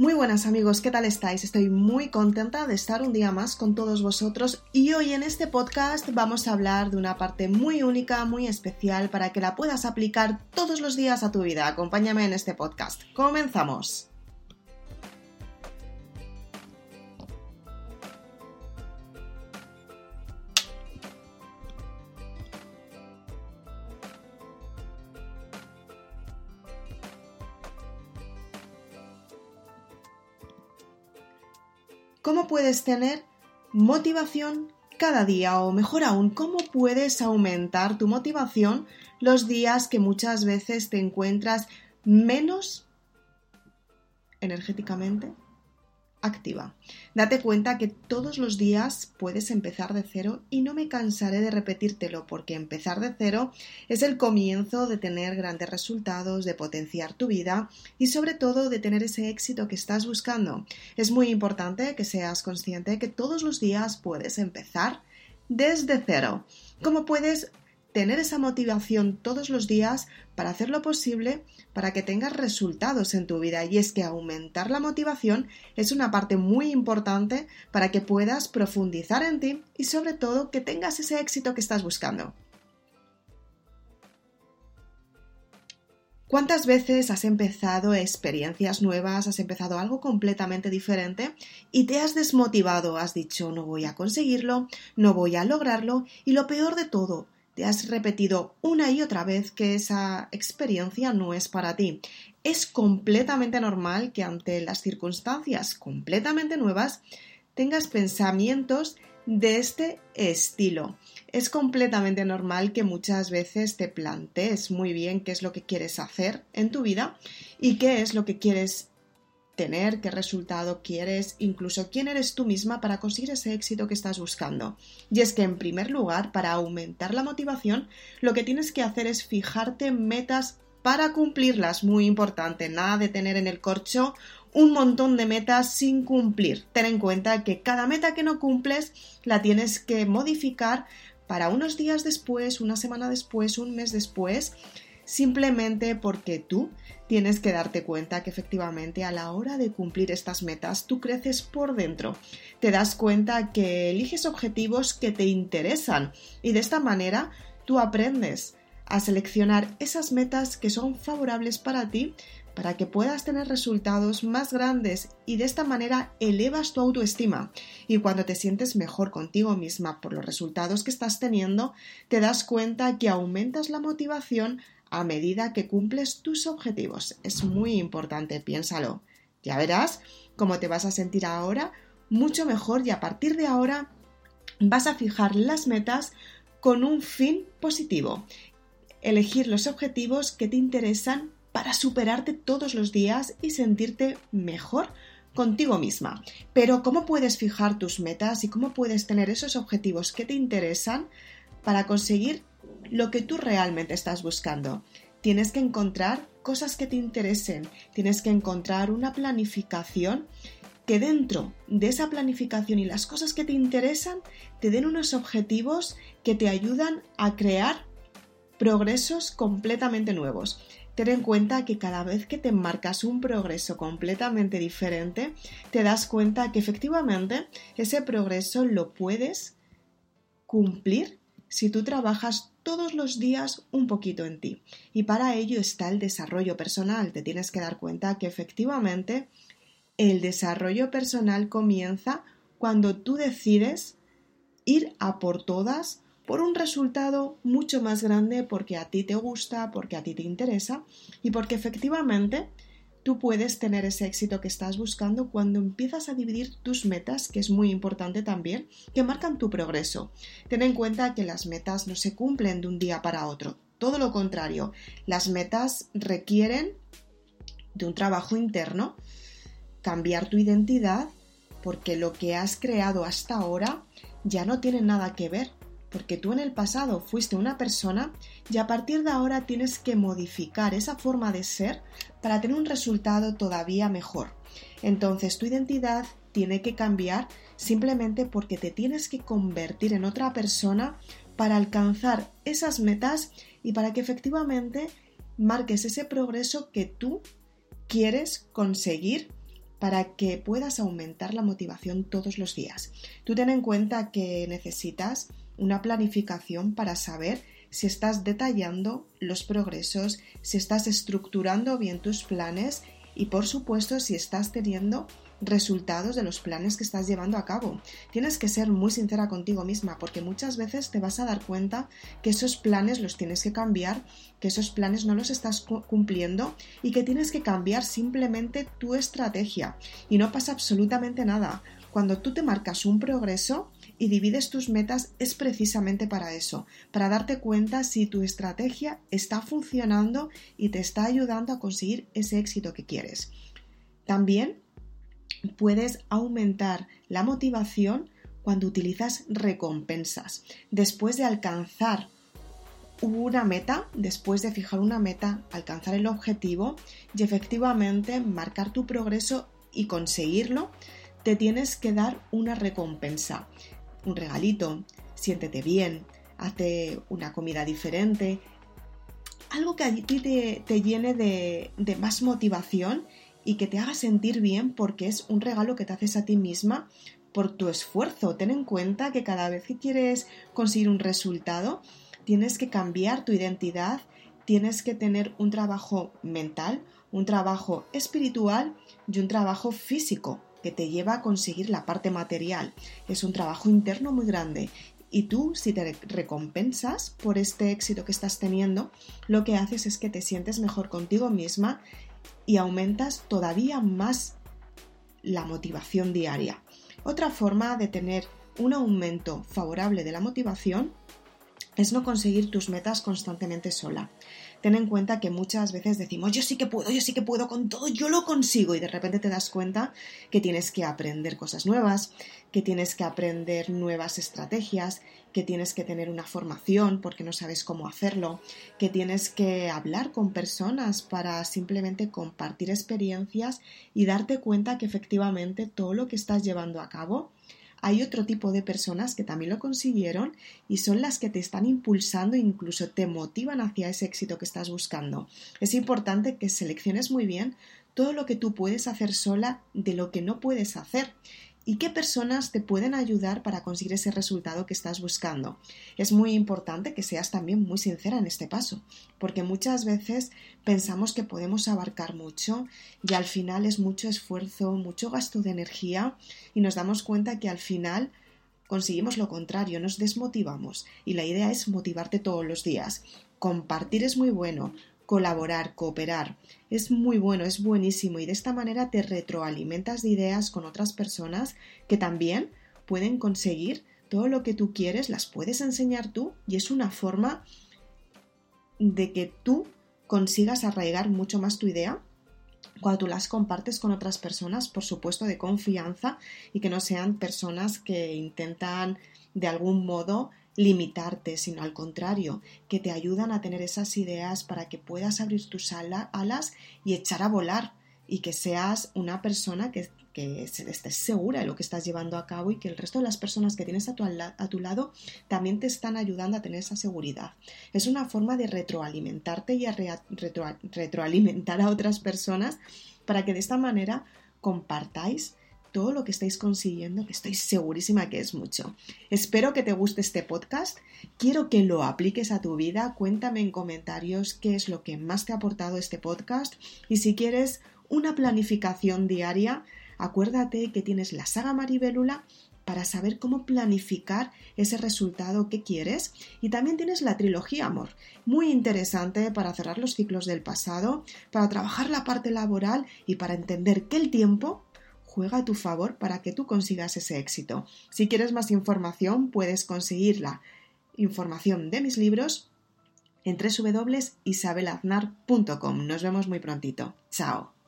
Muy buenas amigos, ¿qué tal estáis? Estoy muy contenta de estar un día más con todos vosotros y hoy en este podcast vamos a hablar de una parte muy única, muy especial para que la puedas aplicar todos los días a tu vida. Acompáñame en este podcast. Comenzamos. ¿Cómo puedes tener motivación cada día? O mejor aún, ¿cómo puedes aumentar tu motivación los días que muchas veces te encuentras menos energéticamente activa. Date cuenta que todos los días puedes empezar de cero y no me cansaré de repetírtelo porque empezar de cero es el comienzo de tener grandes resultados, de potenciar tu vida y sobre todo de tener ese éxito que estás buscando. Es muy importante que seas consciente que todos los días puedes empezar desde cero. ¿Cómo puedes tener esa motivación todos los días para hacer lo posible para que tengas resultados en tu vida. Y es que aumentar la motivación es una parte muy importante para que puedas profundizar en ti y sobre todo que tengas ese éxito que estás buscando. ¿Cuántas veces has empezado experiencias nuevas, has empezado algo completamente diferente y te has desmotivado? Has dicho no voy a conseguirlo, no voy a lograrlo y lo peor de todo, te has repetido una y otra vez que esa experiencia no es para ti. Es completamente normal que ante las circunstancias completamente nuevas tengas pensamientos de este estilo. Es completamente normal que muchas veces te plantees muy bien qué es lo que quieres hacer en tu vida y qué es lo que quieres tener, qué resultado quieres, incluso quién eres tú misma para conseguir ese éxito que estás buscando. Y es que, en primer lugar, para aumentar la motivación, lo que tienes que hacer es fijarte metas para cumplirlas. Muy importante, nada de tener en el corcho un montón de metas sin cumplir. Ten en cuenta que cada meta que no cumples la tienes que modificar para unos días después, una semana después, un mes después, simplemente porque tú tienes que darte cuenta que efectivamente a la hora de cumplir estas metas tú creces por dentro. Te das cuenta que eliges objetivos que te interesan y de esta manera tú aprendes a seleccionar esas metas que son favorables para ti para que puedas tener resultados más grandes y de esta manera elevas tu autoestima y cuando te sientes mejor contigo misma por los resultados que estás teniendo, te das cuenta que aumentas la motivación a medida que cumples tus objetivos. Es muy importante, piénsalo. Ya verás cómo te vas a sentir ahora mucho mejor y a partir de ahora vas a fijar las metas con un fin positivo. Elegir los objetivos que te interesan para superarte todos los días y sentirte mejor contigo misma. Pero ¿cómo puedes fijar tus metas y cómo puedes tener esos objetivos que te interesan para conseguir lo que tú realmente estás buscando. Tienes que encontrar cosas que te interesen, tienes que encontrar una planificación que dentro de esa planificación y las cosas que te interesan te den unos objetivos que te ayudan a crear progresos completamente nuevos. Ten en cuenta que cada vez que te marcas un progreso completamente diferente, te das cuenta que efectivamente ese progreso lo puedes cumplir si tú trabajas todos los días un poquito en ti. Y para ello está el desarrollo personal. Te tienes que dar cuenta que efectivamente el desarrollo personal comienza cuando tú decides ir a por todas por un resultado mucho más grande porque a ti te gusta, porque a ti te interesa y porque efectivamente tú puedes tener ese éxito que estás buscando cuando empiezas a dividir tus metas, que es muy importante también, que marcan tu progreso. Ten en cuenta que las metas no se cumplen de un día para otro. Todo lo contrario, las metas requieren de un trabajo interno, cambiar tu identidad, porque lo que has creado hasta ahora ya no tiene nada que ver porque tú en el pasado fuiste una persona y a partir de ahora tienes que modificar esa forma de ser para tener un resultado todavía mejor. Entonces tu identidad tiene que cambiar simplemente porque te tienes que convertir en otra persona para alcanzar esas metas y para que efectivamente marques ese progreso que tú quieres conseguir para que puedas aumentar la motivación todos los días. Tú ten en cuenta que necesitas una planificación para saber si estás detallando los progresos, si estás estructurando bien tus planes y por supuesto si estás teniendo resultados de los planes que estás llevando a cabo. Tienes que ser muy sincera contigo misma porque muchas veces te vas a dar cuenta que esos planes los tienes que cambiar, que esos planes no los estás cumpliendo y que tienes que cambiar simplemente tu estrategia. Y no pasa absolutamente nada. Cuando tú te marcas un progreso, y divides tus metas es precisamente para eso, para darte cuenta si tu estrategia está funcionando y te está ayudando a conseguir ese éxito que quieres. También puedes aumentar la motivación cuando utilizas recompensas. Después de alcanzar una meta, después de fijar una meta, alcanzar el objetivo y efectivamente marcar tu progreso y conseguirlo, te tienes que dar una recompensa un regalito, siéntete bien, hazte una comida diferente, algo que a ti te, llene de, de más motivación y que te haga sentir bien porque es un regalo que te haces a ti misma por tu esfuerzo. Ten en cuenta que cada vez que quieres conseguir un resultado, tienes que cambiar tu identidad, tienes que tener un trabajo mental, un trabajo espiritual y un trabajo físico que te lleva a conseguir la parte material. Es un trabajo interno muy grande y tú, si te recompensas por este éxito que estás teniendo, lo que haces es que te sientes mejor contigo misma y aumentas todavía más la motivación diaria. Otra forma de tener un aumento favorable de la motivación es no conseguir tus metas constantemente sola ten en cuenta que muchas veces decimos yo sí que puedo, yo sí que puedo con todo, yo lo consigo y de repente te das cuenta que tienes que aprender cosas nuevas, que tienes que aprender nuevas estrategias, que tienes que tener una formación porque no sabes cómo hacerlo, que tienes que hablar con personas para simplemente compartir experiencias y darte cuenta que efectivamente todo lo que estás llevando a cabo hay otro tipo de personas que también lo consiguieron y son las que te están impulsando e incluso te motivan hacia ese éxito que estás buscando. Es importante que selecciones muy bien todo lo que tú puedes hacer sola de lo que no puedes hacer y qué personas te pueden ayudar para conseguir ese resultado que estás buscando. Es muy importante que seas también muy sincera en este paso, porque muchas veces pensamos que podemos abarcar mucho y al final es mucho esfuerzo, mucho gasto de energía y nos damos cuenta que al final conseguimos lo contrario, nos desmotivamos y la idea es motivarte todos los días. Compartir es muy bueno, colaborar, cooperar. Es muy bueno, es buenísimo y de esta manera te retroalimentas de ideas con otras personas que también pueden conseguir todo lo que tú quieres, las puedes enseñar tú y es una forma de que tú consigas arraigar mucho más tu idea cuando tú las compartes con otras personas, por supuesto, de confianza y que no sean personas que intentan de algún modo limitarte, sino al contrario, que te ayudan a tener esas ideas para que puedas abrir tus alas y echar a volar y que seas una persona que, que estés segura de lo que estás llevando a cabo y que el resto de las personas que tienes a tu, a tu lado también te están ayudando a tener esa seguridad. Es una forma de retroalimentarte y a retroalimentar a otras personas para que de esta manera compartáis todo lo que estáis consiguiendo, que estoy segurísima que es mucho. Espero que te guste este podcast. Quiero que lo apliques a tu vida. Cuéntame en comentarios qué es lo que más te ha aportado este podcast. Y si quieres una planificación diaria, acuérdate que tienes la saga Maribélula para saber cómo planificar ese resultado que quieres. Y también tienes la trilogía Amor, muy interesante para cerrar los ciclos del pasado, para trabajar la parte laboral y para entender que el tiempo juega a tu favor para que tú consigas ese éxito. Si quieres más información, puedes conseguir la información de mis libros en www.isabelaznar.com. Nos vemos muy prontito. Chao.